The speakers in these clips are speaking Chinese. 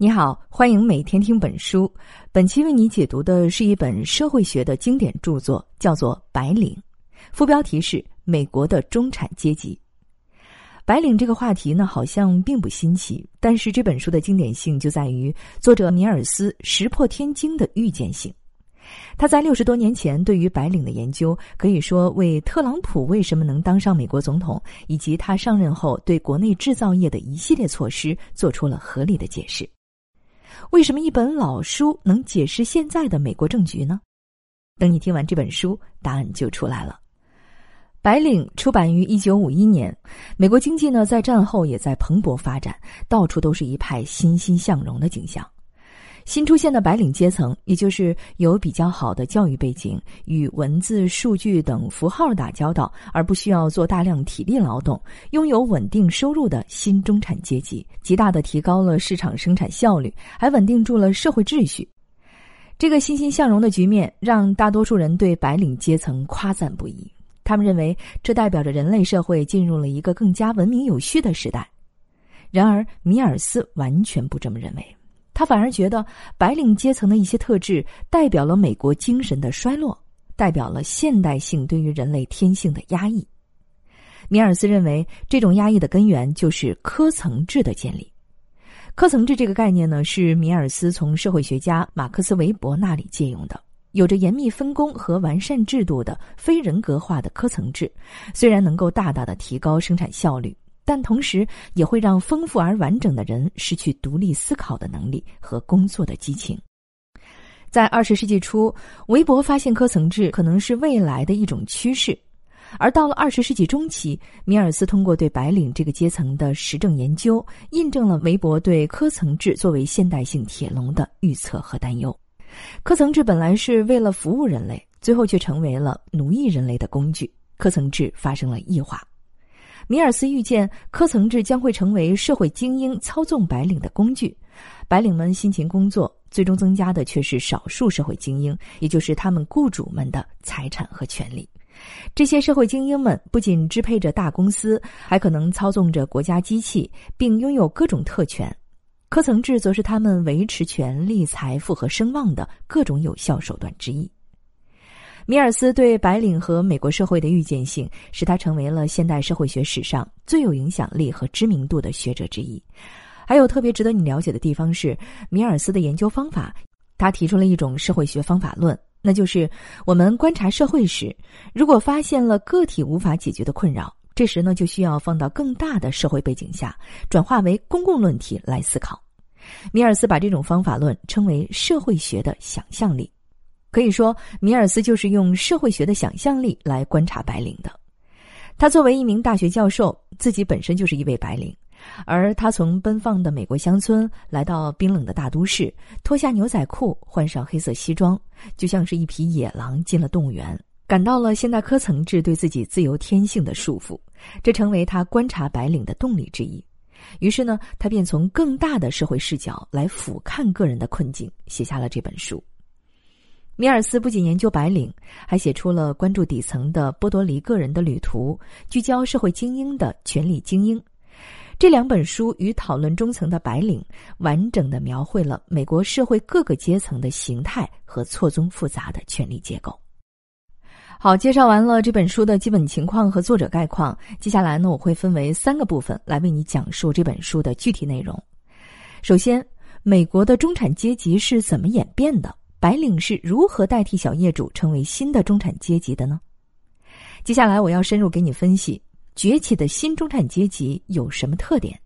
你好，欢迎每天听本书。本期为你解读的是一本社会学的经典著作，叫做《白领》，副标题是《美国的中产阶级》。白领这个话题呢，好像并不新奇，但是这本书的经典性就在于作者米尔斯石破天惊的预见性。他在六十多年前对于白领的研究，可以说为特朗普为什么能当上美国总统，以及他上任后对国内制造业的一系列措施做出了合理的解释。为什么一本老书能解释现在的美国政局呢？等你听完这本书，答案就出来了。《白领》出版于一九五一年，美国经济呢在战后也在蓬勃发展，到处都是一派欣欣向荣的景象。新出现的白领阶层，也就是有比较好的教育背景，与文字、数据等符号打交道，而不需要做大量体力劳动，拥有稳定收入的新中产阶级，极大地提高了市场生产效率，还稳定住了社会秩序。这个欣欣向荣的局面，让大多数人对白领阶层夸赞不已。他们认为，这代表着人类社会进入了一个更加文明有序的时代。然而，米尔斯完全不这么认为。他反而觉得，白领阶层的一些特质代表了美国精神的衰落，代表了现代性对于人类天性的压抑。米尔斯认为，这种压抑的根源就是科层制的建立。科层制这个概念呢，是米尔斯从社会学家马克思韦伯那里借用的，有着严密分工和完善制度的非人格化的科层制，虽然能够大大的提高生产效率。但同时也会让丰富而完整的人失去独立思考的能力和工作的激情。在二十世纪初，韦伯发现科层制可能是未来的一种趋势，而到了二十世纪中期，米尔斯通过对白领这个阶层的实证研究，印证了韦伯对科层制作为现代性铁笼的预测和担忧。科层制本来是为了服务人类，最后却成为了奴役人类的工具。科层制发生了异化。米尔斯预见，科层制将会成为社会精英操纵白领的工具，白领们辛勤工作，最终增加的却是少数社会精英，也就是他们雇主们的财产和权利。这些社会精英们不仅支配着大公司，还可能操纵着国家机器，并拥有各种特权。科层制则是他们维持权力、财富和声望的各种有效手段之一。米尔斯对白领和美国社会的预见性，使他成为了现代社会学史上最有影响力和知名度的学者之一。还有特别值得你了解的地方是，米尔斯的研究方法，他提出了一种社会学方法论，那就是我们观察社会时，如果发现了个体无法解决的困扰，这时呢就需要放到更大的社会背景下，转化为公共论题来思考。米尔斯把这种方法论称为社会学的想象力。可以说，米尔斯就是用社会学的想象力来观察白领的。他作为一名大学教授，自己本身就是一位白领，而他从奔放的美国乡村来到冰冷的大都市，脱下牛仔裤，换上黑色西装，就像是一匹野狼进了动物园，感到了现代科层制对自己自由天性的束缚，这成为他观察白领的动力之一。于是呢，他便从更大的社会视角来俯瞰个人的困境，写下了这本书。米尔斯不仅研究白领，还写出了关注底层的波多黎各人的旅途，聚焦社会精英的权力精英。这两本书与讨论中层的白领，完整的描绘了美国社会各个阶层的形态和错综复杂的权力结构。好，介绍完了这本书的基本情况和作者概况，接下来呢，我会分为三个部分来为你讲述这本书的具体内容。首先，美国的中产阶级是怎么演变的？白领是如何代替小业主成为新的中产阶级的呢？接下来我要深入给你分析崛起的新中产阶级有什么特点。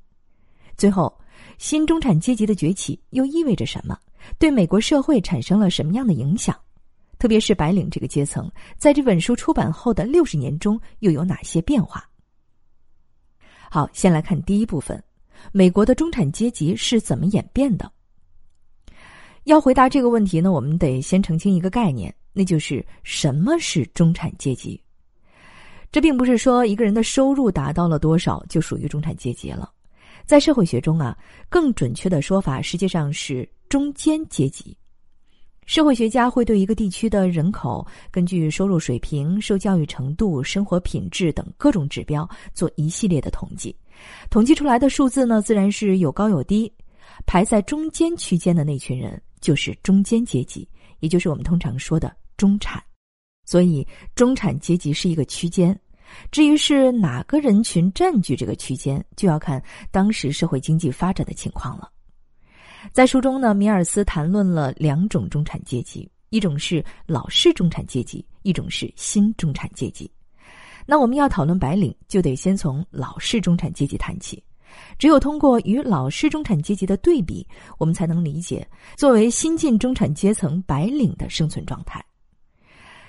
最后，新中产阶级的崛起又意味着什么？对美国社会产生了什么样的影响？特别是白领这个阶层，在这本书出版后的六十年中又有哪些变化？好，先来看第一部分：美国的中产阶级是怎么演变的？要回答这个问题呢，我们得先澄清一个概念，那就是什么是中产阶级。这并不是说一个人的收入达到了多少就属于中产阶级了，在社会学中啊，更准确的说法实际上是中间阶级。社会学家会对一个地区的人口，根据收入水平、受教育程度、生活品质等各种指标做一系列的统计，统计出来的数字呢，自然是有高有低。排在中间区间的那群人就是中间阶级，也就是我们通常说的中产。所以，中产阶级是一个区间。至于是哪个人群占据这个区间，就要看当时社会经济发展的情况了。在书中呢，米尔斯谈论了两种中产阶级，一种是老式中产阶级，一种是新中产阶级。那我们要讨论白领，就得先从老式中产阶级谈起。只有通过与老式中产阶级的对比，我们才能理解作为新进中产阶层白领的生存状态。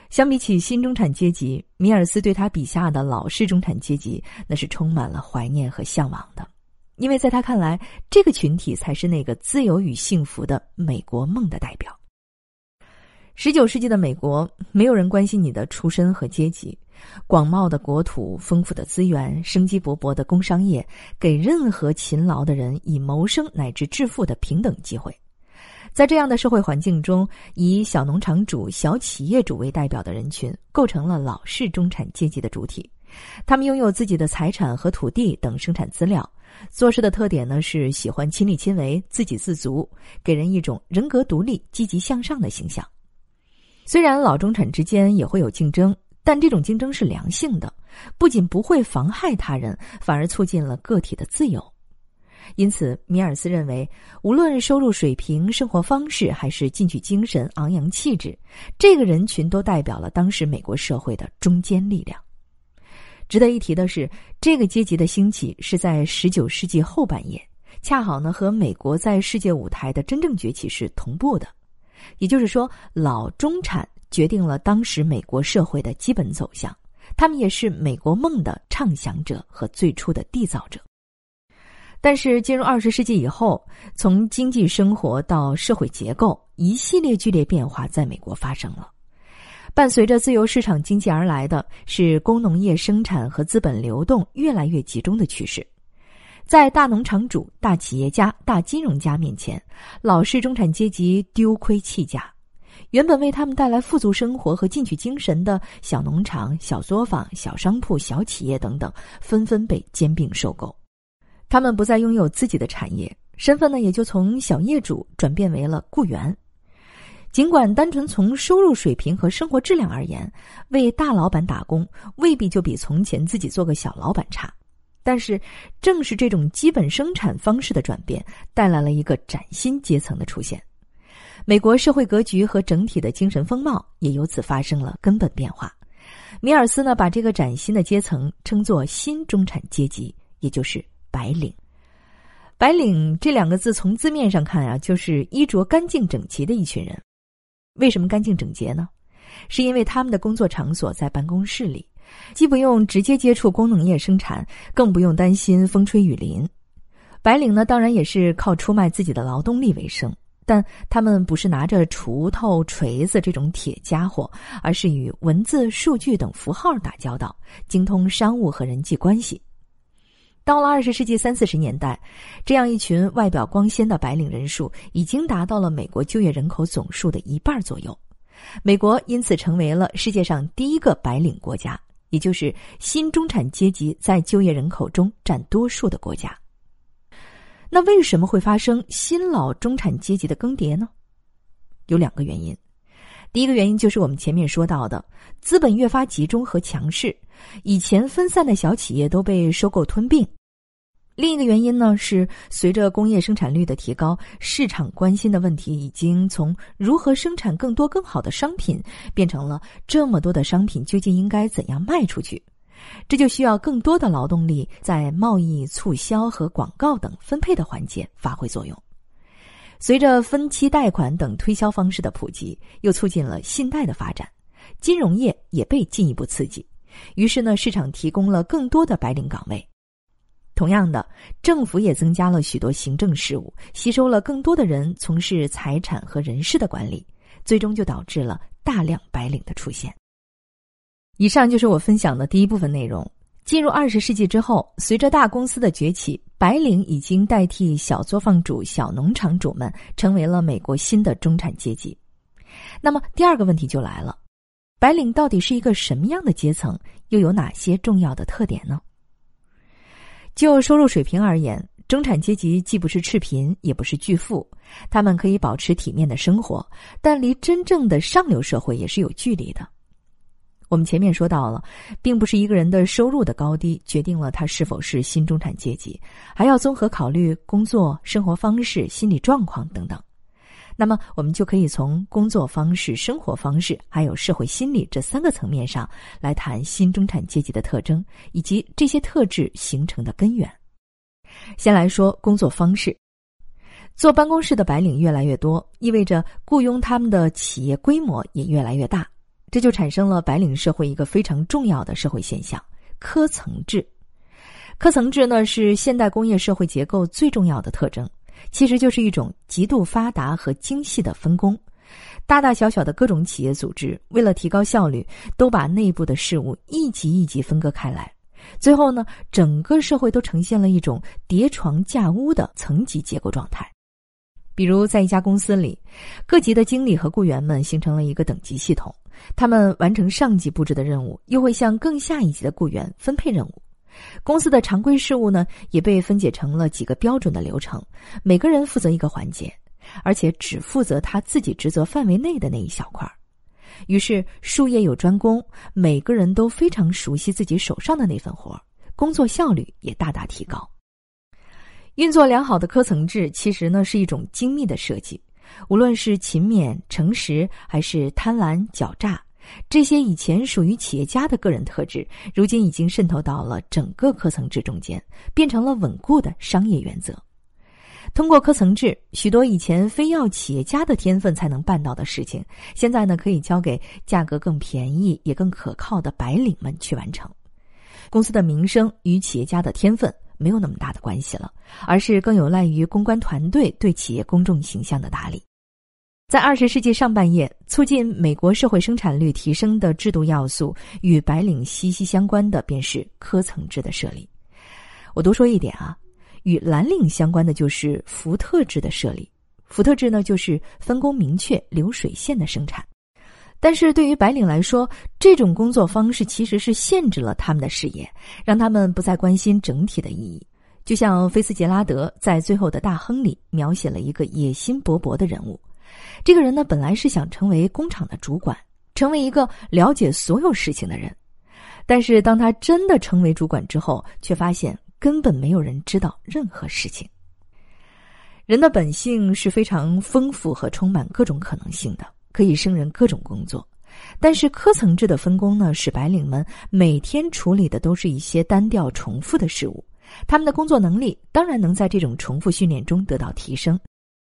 相比起新中产阶级，米尔斯对他笔下的老式中产阶级那是充满了怀念和向往的，因为在他看来，这个群体才是那个自由与幸福的美国梦的代表。十九世纪的美国，没有人关心你的出身和阶级，广袤的国土、丰富的资源、生机勃勃的工商业，给任何勤劳的人以谋生乃至致富的平等机会。在这样的社会环境中，以小农场主、小企业主为代表的人群，构成了老式中产阶级的主体。他们拥有自己的财产和土地等生产资料，做事的特点呢是喜欢亲力亲为、自给自足，给人一种人格独立、积极向上的形象。虽然老中产之间也会有竞争，但这种竞争是良性的，不仅不会妨害他人，反而促进了个体的自由。因此，米尔斯认为，无论收入水平、生活方式，还是进取精神、昂扬气质，这个人群都代表了当时美国社会的中坚力量。值得一提的是，这个阶级的兴起是在十九世纪后半叶，恰好呢和美国在世界舞台的真正崛起是同步的。也就是说，老中产决定了当时美国社会的基本走向，他们也是美国梦的畅想者和最初的缔造者。但是进入二十世纪以后，从经济生活到社会结构，一系列剧烈变化在美国发生了。伴随着自由市场经济而来的是工农业生产和资本流动越来越集中的趋势。在大农场主、大企业家、大金融家面前，老式中产阶级丢盔弃甲。原本为他们带来富足生活和进取精神的小农场、小作坊、小商铺、小企业等等，纷纷被兼并收购。他们不再拥有自己的产业，身份呢也就从小业主转变为了雇员。尽管单纯从收入水平和生活质量而言，为大老板打工未必就比从前自己做个小老板差，但是正是这种基本生产方式的转变，带来了一个崭新阶层的出现。美国社会格局和整体的精神风貌也由此发生了根本变化。米尔斯呢把这个崭新的阶层称作新中产阶级，也就是。白领，白领这两个字从字面上看啊，就是衣着干净整齐的一群人。为什么干净整洁呢？是因为他们的工作场所在办公室里，既不用直接接触工农业生产，更不用担心风吹雨淋。白领呢，当然也是靠出卖自己的劳动力为生，但他们不是拿着锄头、锤子这种铁家伙，而是与文字、数据等符号打交道，精通商务和人际关系。到了二十世纪三四十年代，这样一群外表光鲜的白领人数已经达到了美国就业人口总数的一半左右。美国因此成为了世界上第一个白领国家，也就是新中产阶级在就业人口中占多数的国家。那为什么会发生新老中产阶级的更迭呢？有两个原因。第一个原因就是我们前面说到的，资本越发集中和强势，以前分散的小企业都被收购吞并。另一个原因呢，是随着工业生产率的提高，市场关心的问题已经从如何生产更多更好的商品，变成了这么多的商品究竟应该怎样卖出去。这就需要更多的劳动力在贸易、促销和广告等分配的环节发挥作用。随着分期贷款等推销方式的普及，又促进了信贷的发展，金融业也被进一步刺激。于是呢，市场提供了更多的白领岗位。同样的，政府也增加了许多行政事务，吸收了更多的人从事财产和人事的管理，最终就导致了大量白领的出现。以上就是我分享的第一部分内容。进入二十世纪之后，随着大公司的崛起，白领已经代替小作坊主、小农场主们，成为了美国新的中产阶级。那么第二个问题就来了：白领到底是一个什么样的阶层？又有哪些重要的特点呢？就收入水平而言，中产阶级既不是赤贫，也不是巨富，他们可以保持体面的生活，但离真正的上流社会也是有距离的。我们前面说到了，并不是一个人的收入的高低决定了他是否是新中产阶级，还要综合考虑工作、生活方式、心理状况等等。那么，我们就可以从工作方式、生活方式，还有社会心理这三个层面上来谈新中产阶级的特征，以及这些特质形成的根源。先来说工作方式，坐办公室的白领越来越多，意味着雇佣他们的企业规模也越来越大，这就产生了白领社会一个非常重要的社会现象——科层制。科层制呢，是现代工业社会结构最重要的特征。其实就是一种极度发达和精细的分工，大大小小的各种企业组织为了提高效率，都把内部的事物一级一级分割开来，最后呢，整个社会都呈现了一种叠床架屋的层级结构状态。比如在一家公司里，各级的经理和雇员们形成了一个等级系统，他们完成上级布置的任务，又会向更下一级的雇员分配任务。公司的常规事务呢，也被分解成了几个标准的流程，每个人负责一个环节，而且只负责他自己职责范围内的那一小块儿。于是术业有专攻，每个人都非常熟悉自己手上的那份活儿，工作效率也大大提高。运作良好的科层制，其实呢是一种精密的设计，无论是勤勉、诚实，还是贪婪、狡诈。这些以前属于企业家的个人特质，如今已经渗透到了整个科层制中间，变成了稳固的商业原则。通过科层制，许多以前非要企业家的天分才能办到的事情，现在呢可以交给价格更便宜也更可靠的白领们去完成。公司的名声与企业家的天分没有那么大的关系了，而是更有赖于公关团队对企业公众形象的打理。在二十世纪上半叶，促进美国社会生产率提升的制度要素与白领息息相关的，便是科层制的设立。我多说一点啊，与蓝领相关的就是福特制的设立。福特制呢，就是分工明确、流水线的生产。但是对于白领来说，这种工作方式其实是限制了他们的视野，让他们不再关心整体的意义。就像菲茨杰拉德在《最后的大亨》里描写了一个野心勃勃的人物。这个人呢，本来是想成为工厂的主管，成为一个了解所有事情的人，但是当他真的成为主管之后，却发现根本没有人知道任何事情。人的本性是非常丰富和充满各种可能性的，可以胜任各种工作。但是科层制的分工呢，使白领们每天处理的都是一些单调重复的事物，他们的工作能力当然能在这种重复训练中得到提升。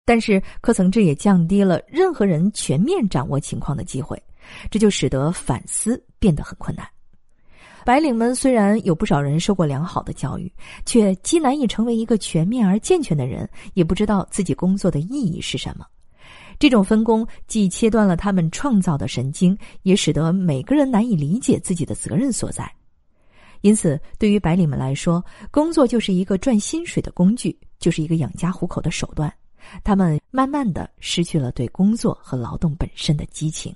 但是科层制也降低了任何人全面掌握情况的机会，这就使得反思变得很困难。白领们虽然有不少人受过良好的教育，却既难以成为一个全面而健全的人，也不知道自己工作的意义是什么。这种分工既切断了他们创造的神经，也使得每个人难以理解自己的责任所在。因此，对于白领们来说，工作就是一个赚薪水的工具，就是一个养家糊口的手段。他们慢慢的失去了对工作和劳动本身的激情，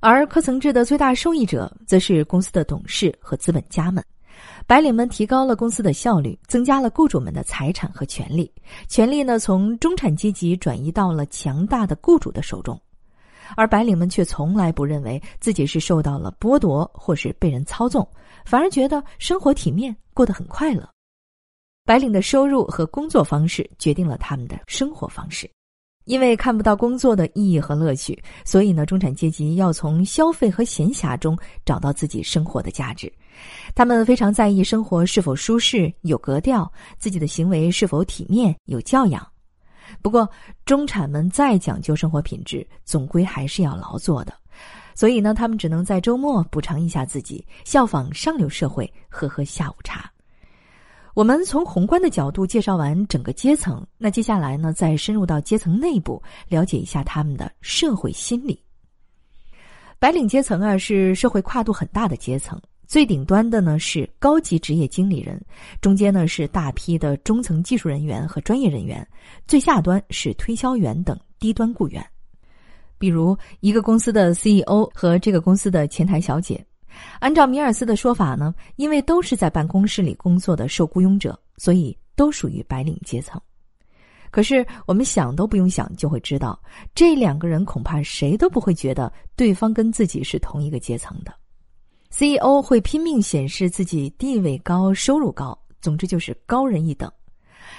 而科层制的最大受益者则是公司的董事和资本家们。白领们提高了公司的效率，增加了雇主们的财产和权利，权力呢从中产阶级转移到了强大的雇主的手中，而白领们却从来不认为自己是受到了剥夺或是被人操纵，反而觉得生活体面，过得很快乐。白领的收入和工作方式决定了他们的生活方式，因为看不到工作的意义和乐趣，所以呢，中产阶级要从消费和闲暇中找到自己生活的价值。他们非常在意生活是否舒适、有格调，自己的行为是否体面、有教养。不过，中产们再讲究生活品质，总归还是要劳作的，所以呢，他们只能在周末补偿一下自己，效仿上流社会，喝喝下午茶。我们从宏观的角度介绍完整个阶层，那接下来呢，再深入到阶层内部，了解一下他们的社会心理。白领阶层啊，是社会跨度很大的阶层，最顶端的呢是高级职业经理人，中间呢是大批的中层技术人员和专业人员，最下端是推销员等低端雇员，比如一个公司的 CEO 和这个公司的前台小姐。按照米尔斯的说法呢，因为都是在办公室里工作的受雇佣者，所以都属于白领阶层。可是我们想都不用想就会知道，这两个人恐怕谁都不会觉得对方跟自己是同一个阶层的。CEO 会拼命显示自己地位高、收入高，总之就是高人一等。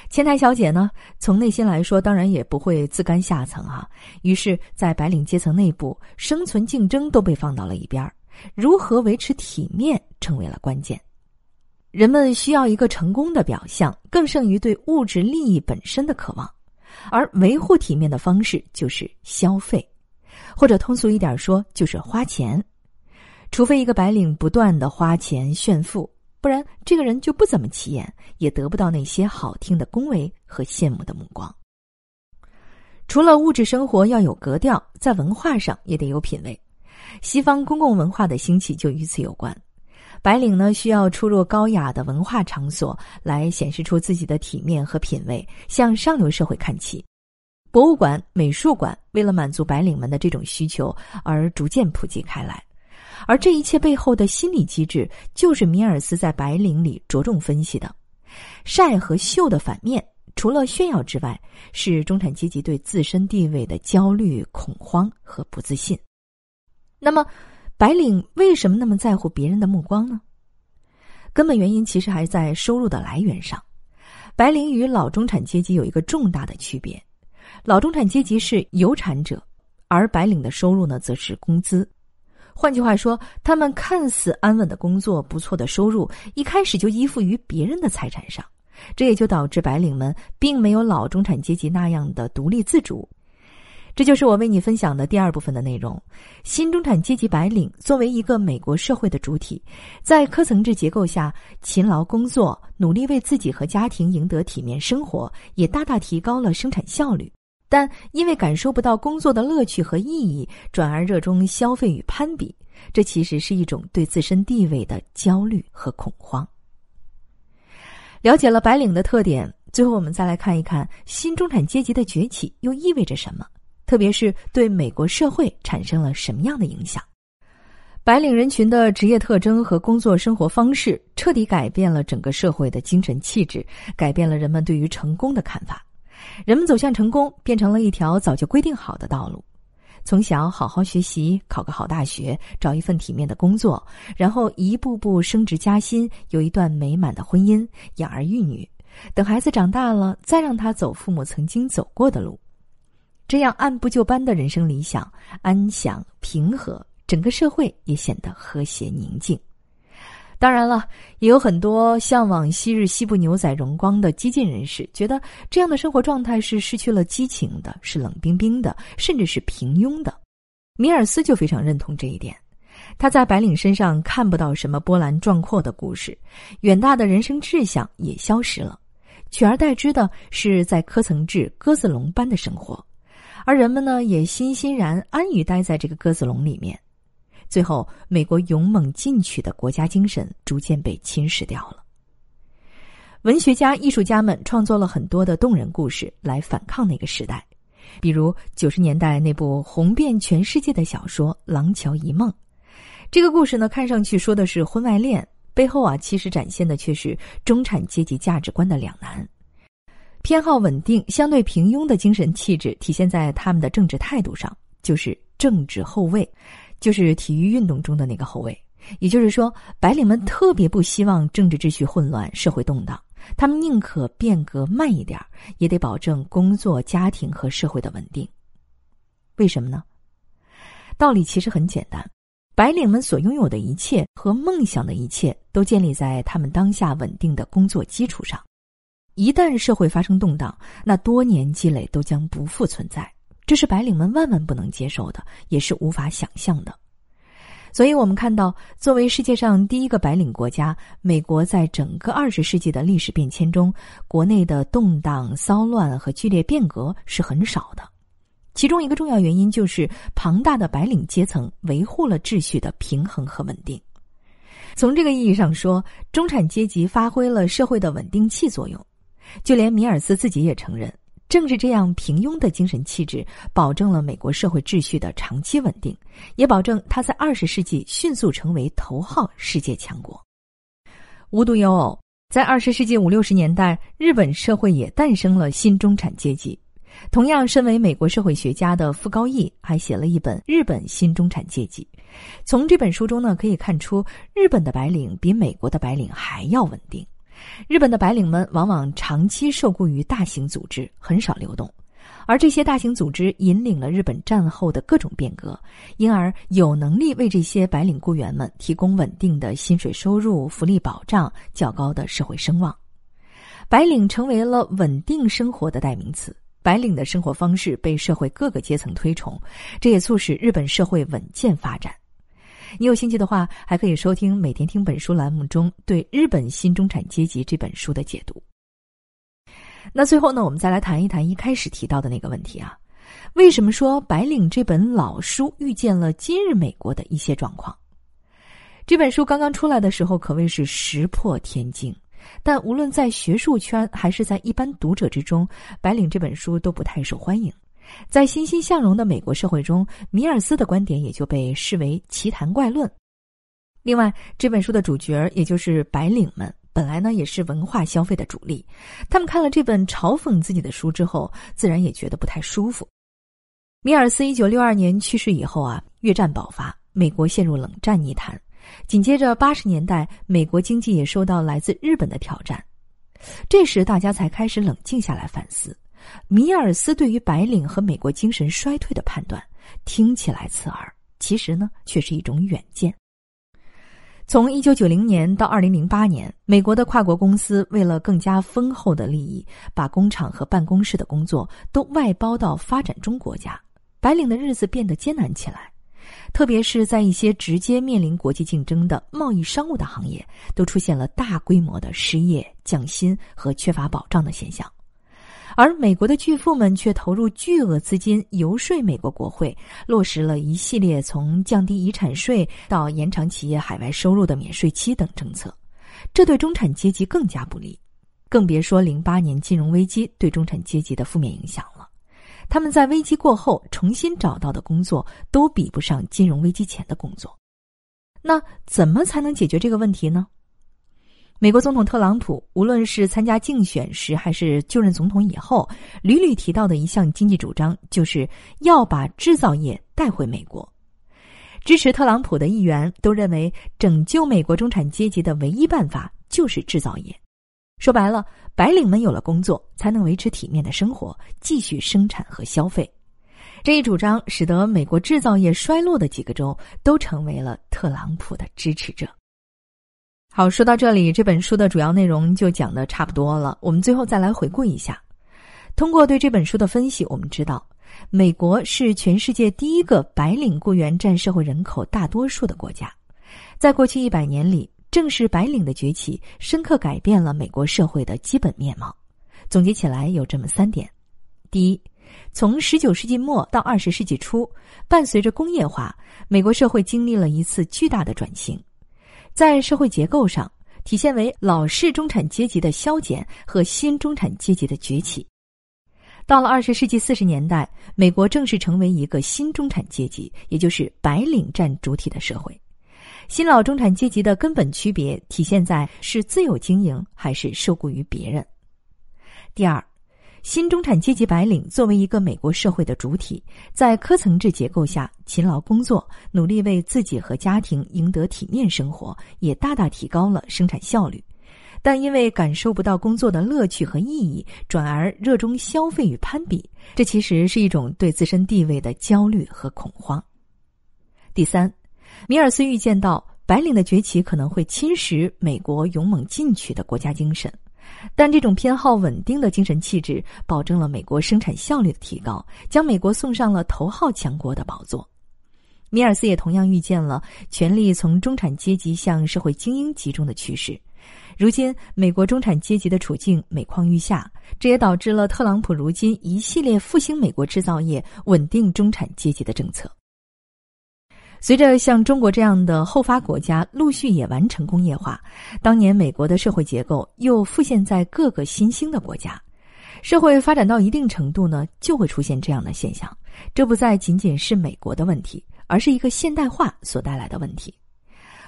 前台小姐呢，从内心来说，当然也不会自甘下层啊。于是，在白领阶层内部，生存竞争都被放到了一边儿，如何维持体面成为了关键。人们需要一个成功的表象，更胜于对物质利益本身的渴望，而维护体面的方式就是消费，或者通俗一点说，就是花钱。除非一个白领不断的花钱炫富。不然，这个人就不怎么起眼，也得不到那些好听的恭维和羡慕的目光。除了物质生活要有格调，在文化上也得有品位。西方公共文化的兴起就与此有关。白领呢，需要出入高雅的文化场所，来显示出自己的体面和品位，向上流社会看齐。博物馆、美术馆为了满足白领们的这种需求而逐渐普及开来。而这一切背后的心理机制，就是米尔斯在《白领》里着重分析的。晒和秀的反面，除了炫耀之外，是中产阶级对自身地位的焦虑、恐慌和不自信。那么，白领为什么那么在乎别人的目光呢？根本原因其实还在收入的来源上。白领与老中产阶级有一个重大的区别：老中产阶级是有产者，而白领的收入呢，则是工资。换句话说，他们看似安稳的工作、不错的收入，一开始就依附于别人的财产上，这也就导致白领们并没有老中产阶级那样的独立自主。这就是我为你分享的第二部分的内容。新中产阶级白领作为一个美国社会的主体，在科层制结构下勤劳工作，努力为自己和家庭赢得体面生活，也大大提高了生产效率。但因为感受不到工作的乐趣和意义，转而热衷消费与攀比，这其实是一种对自身地位的焦虑和恐慌。了解了白领的特点，最后我们再来看一看新中产阶级的崛起又意味着什么，特别是对美国社会产生了什么样的影响。白领人群的职业特征和工作生活方式，彻底改变了整个社会的精神气质，改变了人们对于成功的看法。人们走向成功变成了一条早就规定好的道路，从小好好学习，考个好大学，找一份体面的工作，然后一步步升职加薪，有一段美满的婚姻，养儿育女，等孩子长大了，再让他走父母曾经走过的路，这样按部就班的人生理想，安详平和，整个社会也显得和谐宁静。当然了，也有很多向往昔日西部牛仔荣光的激进人士，觉得这样的生活状态是失去了激情的，是冷冰冰的，甚至是平庸的。米尔斯就非常认同这一点。他在白领身上看不到什么波澜壮阔的故事，远大的人生志向也消失了，取而代之的是在科层制鸽子笼般的生活，而人们呢，也欣欣然安于待在这个鸽子笼里面。最后，美国勇猛进取的国家精神逐渐被侵蚀掉了。文学家、艺术家们创作了很多的动人故事来反抗那个时代，比如九十年代那部红遍全世界的小说《廊桥遗梦》。这个故事呢，看上去说的是婚外恋，背后啊，其实展现的却是中产阶级价值观的两难。偏好稳定、相对平庸的精神气质体现在他们的政治态度上，就是政治后卫。就是体育运动中的那个后卫，也就是说，白领们特别不希望政治秩序混乱、社会动荡，他们宁可变革慢一点，也得保证工作、家庭和社会的稳定。为什么呢？道理其实很简单，白领们所拥有的一切和梦想的一切，都建立在他们当下稳定的工作基础上。一旦社会发生动荡，那多年积累都将不复存在。这是白领们万万不能接受的，也是无法想象的。所以，我们看到，作为世界上第一个白领国家，美国在整个二十世纪的历史变迁中，国内的动荡、骚乱和剧烈变革是很少的。其中一个重要原因就是庞大的白领阶层维护了秩序的平衡和稳定。从这个意义上说，中产阶级发挥了社会的稳定器作用。就连米尔斯自己也承认。正是这样平庸的精神气质，保证了美国社会秩序的长期稳定，也保证他在二十世纪迅速成为头号世界强国。无独有偶，在二十世纪五六十年代，日本社会也诞生了新中产阶级。同样，身为美国社会学家的傅高义还写了一本《日本新中产阶级》。从这本书中呢，可以看出日本的白领比美国的白领还要稳定。日本的白领们往往长期受雇于大型组织，很少流动，而这些大型组织引领了日本战后的各种变革，因而有能力为这些白领雇员们提供稳定的薪水收入、福利保障、较高的社会声望。白领成为了稳定生活的代名词。白领的生活方式被社会各个阶层推崇，这也促使日本社会稳健发展。你有兴趣的话，还可以收听《每天听本书》栏目中对《日本新中产阶级》这本书的解读。那最后呢，我们再来谈一谈一开始提到的那个问题啊，为什么说《白领》这本老书遇见了今日美国的一些状况？这本书刚刚出来的时候，可谓是石破天惊。但无论在学术圈还是在一般读者之中，《白领》这本书都不太受欢迎。在欣欣向荣的美国社会中，米尔斯的观点也就被视为奇谈怪论。另外，这本书的主角也就是白领们，本来呢也是文化消费的主力。他们看了这本嘲讽自己的书之后，自然也觉得不太舒服。米尔斯一九六二年去世以后啊，越战爆发，美国陷入冷战泥潭。紧接着，八十年代，美国经济也受到来自日本的挑战。这时，大家才开始冷静下来反思，米尔斯对于白领和美国精神衰退的判断，听起来刺耳，其实呢，却是一种远见。从一九九零年到二零零八年，美国的跨国公司为了更加丰厚的利益，把工厂和办公室的工作都外包到发展中国家，白领的日子变得艰难起来。特别是在一些直接面临国际竞争的贸易商务的行业，都出现了大规模的失业、降薪和缺乏保障的现象，而美国的巨富们却投入巨额资金游说美国国会，落实了一系列从降低遗产税到延长企业海外收入的免税期等政策，这对中产阶级更加不利，更别说零八年金融危机对中产阶级的负面影响了。他们在危机过后重新找到的工作都比不上金融危机前的工作，那怎么才能解决这个问题呢？美国总统特朗普无论是参加竞选时还是就任总统以后，屡屡提到的一项经济主张就是要把制造业带回美国。支持特朗普的议员都认为，拯救美国中产阶级的唯一办法就是制造业。说白了，白领们有了工作，才能维持体面的生活，继续生产和消费。这一主张使得美国制造业衰落的几个州都成为了特朗普的支持者。好，说到这里，这本书的主要内容就讲的差不多了。我们最后再来回顾一下。通过对这本书的分析，我们知道，美国是全世界第一个白领雇员占社会人口大多数的国家。在过去一百年里，正是白领的崛起，深刻改变了美国社会的基本面貌。总结起来有这么三点：第一，从十九世纪末到二十世纪初，伴随着工业化，美国社会经历了一次巨大的转型，在社会结构上体现为老式中产阶级的消减和新中产阶级的崛起。到了二十世纪四十年代，美国正式成为一个新中产阶级，也就是白领占主体的社会。新老中产阶级的根本区别体现在是自有经营还是受雇于别人。第二，新中产阶级白领作为一个美国社会的主体，在科层制结构下勤劳工作，努力为自己和家庭赢得体面生活，也大大提高了生产效率。但因为感受不到工作的乐趣和意义，转而热衷消费与攀比，这其实是一种对自身地位的焦虑和恐慌。第三。米尔斯预见到白领的崛起可能会侵蚀美国勇猛进取的国家精神，但这种偏好稳定的精神气质保证了美国生产效率的提高，将美国送上了头号强国的宝座。米尔斯也同样预见了权力从中产阶级向社会精英集中的趋势。如今，美国中产阶级的处境每况愈下，这也导致了特朗普如今一系列复兴美国制造业、稳定中产阶级的政策。随着像中国这样的后发国家陆续也完成工业化，当年美国的社会结构又复现在各个新兴的国家，社会发展到一定程度呢，就会出现这样的现象。这不再仅仅是美国的问题，而是一个现代化所带来的问题。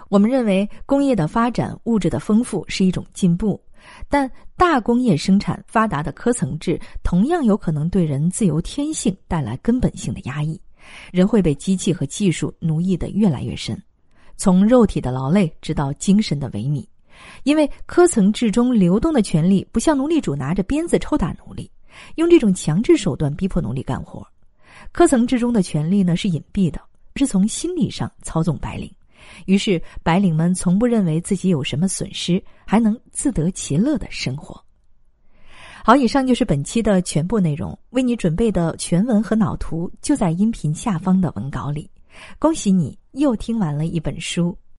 我们认为，工业的发展、物质的丰富是一种进步，但大工业生产发达的科层制同样有可能对人自由天性带来根本性的压抑，人会被机器和技术奴役得越来越深，从肉体的劳累直到精神的萎靡。因为科层制中流动的权力不像奴隶主拿着鞭子抽打奴隶，用这种强制手段逼迫奴隶干活。科层制中的权力呢是隐蔽的，是从心理上操纵白领。于是白领们从不认为自己有什么损失，还能自得其乐的生活。好，以上就是本期的全部内容，为你准备的全文和脑图就在音频下方的文稿里。恭喜你又听完了一本书。